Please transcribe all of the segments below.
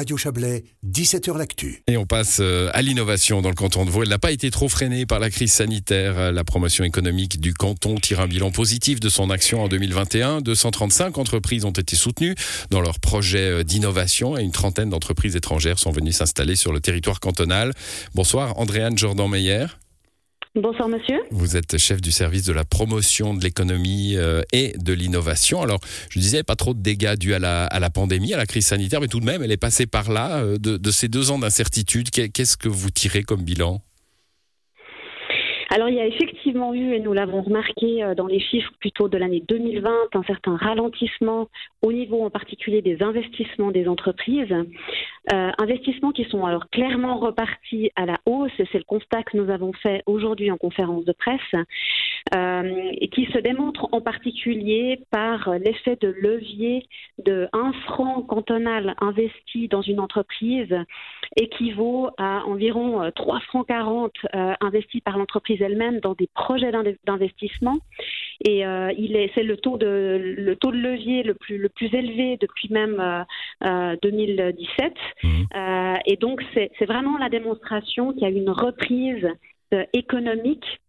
Radio Chablais, 17h L'Actu. Et on passe euh, à l'innovation dans le canton de Vaud. Elle n'a pas été trop freinée par la crise sanitaire. Euh, la promotion économique du canton tire un bilan positif de son action en 2021. 235 entreprises ont été soutenues dans leurs projets euh, d'innovation et une trentaine d'entreprises étrangères sont venues s'installer sur le territoire cantonal. Bonsoir, Andréane Jordan-Meyer. Bonsoir monsieur. Vous êtes chef du service de la promotion de l'économie euh, et de l'innovation. Alors, je disais, pas trop de dégâts dus à la, à la, pandémie, à la crise sanitaire, mais tout de même, elle est passée par là. Euh, de, de ces deux ans d'incertitude, qu'est-ce que vous tirez comme bilan? Alors il y a effectivement eu, et nous l'avons remarqué euh, dans les chiffres plutôt de l'année 2020, un certain ralentissement au niveau en particulier des investissements des entreprises. Euh, investissements qui sont alors clairement repartis à la hausse, c'est le constat que nous avons fait aujourd'hui en conférence de presse, euh, et qui se démontre en particulier par l'effet de levier de 1 franc cantonal investi dans une entreprise équivaut à environ 3 francs 40 investis par l'entreprise elle-même dans des projets d'investissement. Et euh, c'est le taux de le taux de levier le plus le plus élevé depuis même 2017. Euh, euh, et donc c'est, vraiment la démonstration qu'il y a une reprise économique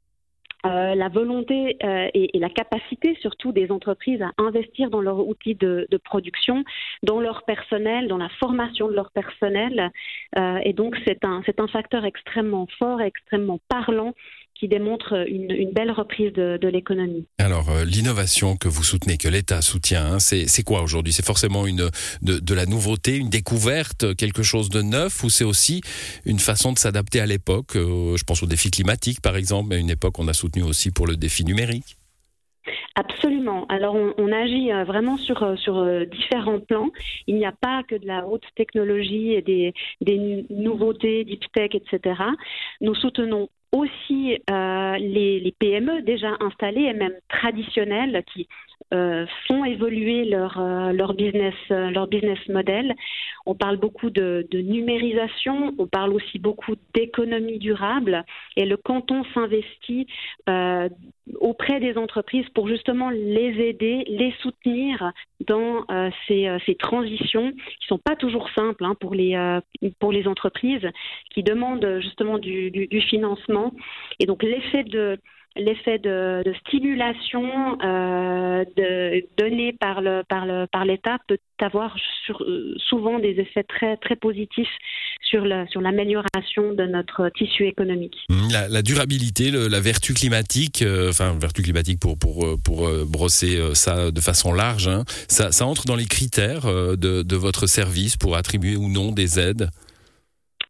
euh, la volonté euh, et, la capacité surtout des entreprises à investir dans leurs outils de, production, dans leur personnel, dans la formation de leur personnel. Euh, et donc c'est un, un facteur extrêmement fort extrêmement parlant qui démontre une, une belle reprise de, de l'économie. Alors euh, l'innovation que vous soutenez, que l'État soutient, hein, c'est, quoi aujourd'hui? C'est forcément une, de, de la nouveauté, une découverte, quelque chose de neuf, ou c'est aussi une façon de s'adapter à l'époque Je pense aux défis climatiques par exemple, à une époque on a soutenu aussi pour le défi numérique? Absolument. Alors on, agit euh, vraiment sur, euh, sur euh, différents plans. Il n'y a pas que de la haute technologie et des, des nouveautés, deep tech, etc. Nous soutenons aussi les, les, PME déjà installées et même traditionnelles qui euh, font évoluer leur, euh, leur, business, euh, leur business model. On parle beaucoup de, numérisation, on parle aussi beaucoup d'économie durable et le canton s'investit auprès des entreprises pour justement les aider, les soutenir dans ces, ces, transitions qui sont pas toujours simples hein, pour, les, pour les entreprises, qui demandent justement du, du, du financement. Et donc l'effet de l'effet de, de, stimulation euh, de, donné par le par le par l'État peut avoir sur, euh, souvent des effets très très positifs sur la sur l'amélioration de notre tissu économique. Mmh, la, la durabilité, le, la vertu climatique, euh, enfin vertu climatique pour euh, brosser ça de façon large, hein, ça, ça entre dans les critères de, de votre service pour attribuer ou non des aides?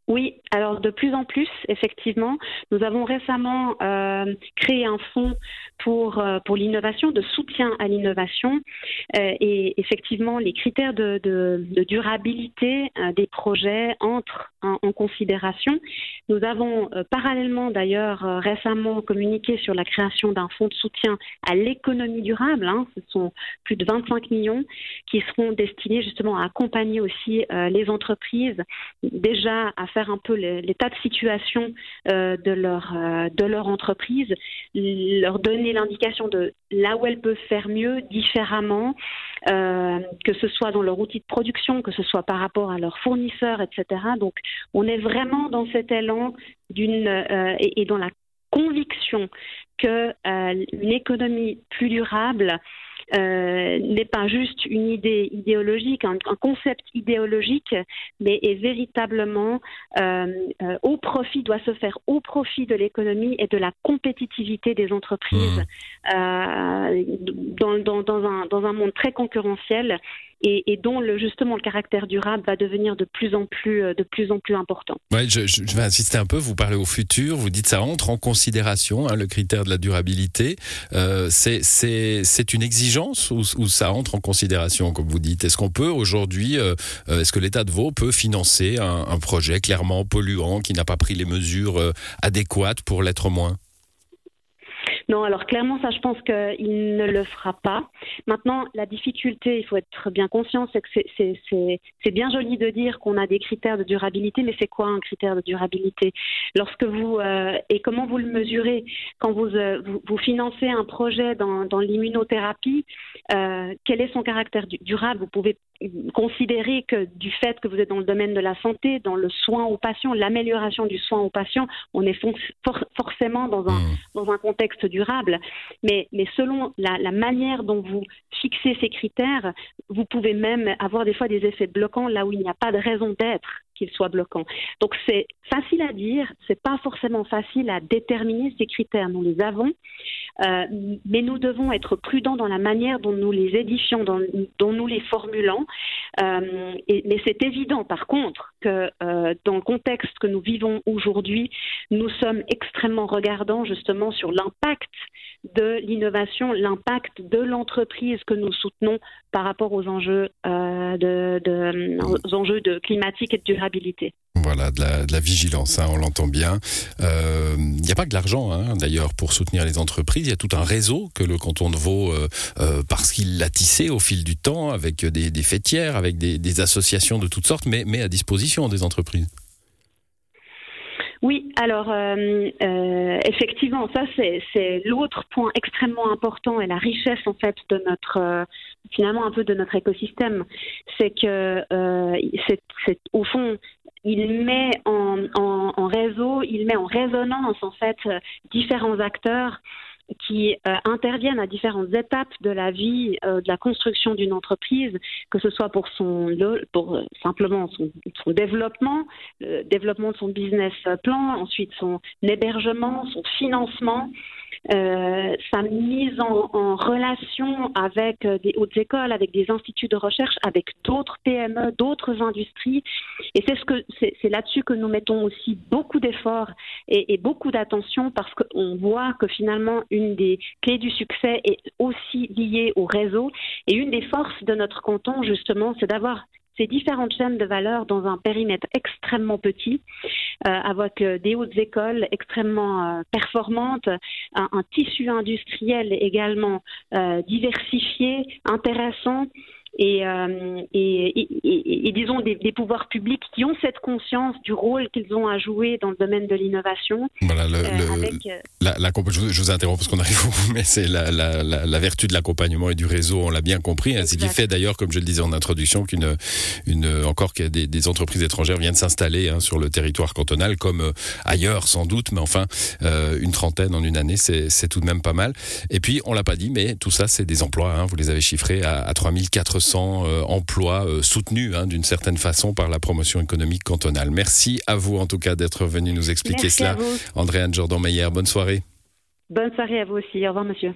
Oui, alors de plus en plus, effectivement, nous avons récemment euh, créé un fonds pour, euh, pour l'innovation, de soutien à l'innovation. Euh, et effectivement, les critères de, durabilité des projets entrent en, considération. Nous avons parallèlement d'ailleurs récemment communiqué sur la création d'un fonds de soutien à l'économie durable. Hein. Ce sont plus de 25 millions qui seront destinés justement à accompagner aussi les entreprises déjà à faire un peu l'état de situation de, leur, de leur entreprise, leur donner l'indication de là où elles peuvent faire mieux, différemment, euh, que ce soit dans leur outil de production, que ce soit par rapport à leurs fournisseurs, etc. Donc, on est vraiment dans cet élan d'une euh, et, et, dans la conviction que euh, une économie plus durable euh, n'est pas juste une idée idéologique, un, un, concept idéologique, mais est véritablement euh, euh, au profit, doit se faire au profit de l'économie et de la compétitivité des entreprises mmh. euh, dans, dans, dans, un, dans un monde très concurrentiel et, et, dont le, justement le caractère durable va devenir de plus en plus, euh, de plus, en plus important. Ouais, je, je, vais insister un peu, vous parlez au futur, vous dites ça entre en considération, hein, le critère de la durabilité. Euh, c'est une exigence ou, ou, ça entre en considération, comme vous dites? Est-ce qu'on peut aujourd'hui, euh, euh, est-ce que l'État de Vaud peut financer un, un, projet clairement polluant qui n'a pas pris les mesures adéquates pour l'être moins? Non, alors clairement, ça, je pense qu'il ne le fera pas. Maintenant, la difficulté, il faut être bien conscient, c'est que c'est bien joli de dire qu'on a des critères de durabilité, mais c'est quoi un critère de durabilité? Lorsque vous euh, et comment vous le mesurez? Quand vous, euh, vous, financez un projet dans, dans l'immunothérapie euh, Quel est son caractère durable? Vous pouvez considérer que du fait que vous êtes dans le domaine de la santé, dans le soin aux patients, l'amélioration du soin aux patients, on est forcément dans un, mmh. dans un contexte durable. Mais, selon la, manière dont vous fixez ces critères, vous pouvez même avoir des fois des effets bloquants là où il n'y a pas de raison d'être qu'il soit bloquant. Donc c'est facile à dire, c'est pas forcément facile à déterminer ces critères. Nous les avons, euh, mais nous devons être prudents dans la manière dont nous les édifions, dont, nous les formulons. Euh, mais c'est évident, par contre, que euh, dans le contexte que nous vivons aujourd'hui, nous sommes extrêmement regardants justement sur l'impact de l'innovation, l'impact de l'entreprise que nous soutenons par rapport aux enjeux, de, enjeux de climatique et de durabilité voilà, de la, vigilance, hein, on l'entend bien. Il euh, n'y a pas que de l'argent, hein, d'ailleurs, pour soutenir les entreprises. Il y a tout un réseau que le canton de Vaud, euh, euh, parce qu'il l'a tissé au fil du temps, avec des, fêtières, avec des, associations de toutes sortes, mais, mais à disposition des entreprises. Oui, alors effectivement, ça c'est l'autre point extrêmement important et la richesse en fait de notre finalement un peu de notre écosystème, c'est que c'est au fond il met en, en, réseau, il met en résonance en fait différents acteurs qui euh, interviennent à différentes étapes de la vie, euh, de la construction d'une entreprise, que ce soit pour son, pour euh, simplement son, son, développement, le développement de son business plan, ensuite son hébergement, son financement, euh, sa mise en, relation avec euh, des hautes écoles, avec des instituts de recherche, avec d'autres PME, d'autres industries. Et c'est là-dessus que nous mettons aussi beaucoup d'efforts et, beaucoup d'attention parce qu'on voit que finalement une des clés du succès est aussi liée au réseau. Et une des forces de notre canton, justement, c'est d'avoir différentes chaînes de valeur dans un périmètre extrêmement petit, euh, avec euh, des hautes écoles extrêmement euh, performantes, un, tissu industriel également diversifié, intéressant et, euh, et, et, et, disons des, des, pouvoirs publics qui ont cette conscience du rôle qu'ils ont à jouer dans le domaine de l'innovation. Voilà, le, euh, avec, euh, la, la, je, vous, interromps parce qu'on arrive au bout, mais c'est la, la, la, vertu de l'accompagnement et du réseau, on l'a bien compris. Hein, ce qui fait d'ailleurs, comme je le disais en introduction, qu'une une, encore que des, des, entreprises étrangères viennent s'installer hein, sur le territoire cantonal, comme ailleurs sans doute, mais enfin euh, une trentaine en une année, c'est tout de même pas mal. Et puis on l'a pas dit, mais tout ça c'est des emplois. Hein, vous les avez chiffrés à, à 3400 euh, emplois euh, soutenus hein, d'une certaine façon par la promotion économique cantonale. Merci à vous en tout cas d'être venu nous expliquer cela. Andréane Jordan-Meyer, bonne soirée. Bonne soirée à vous aussi. Au revoir monsieur.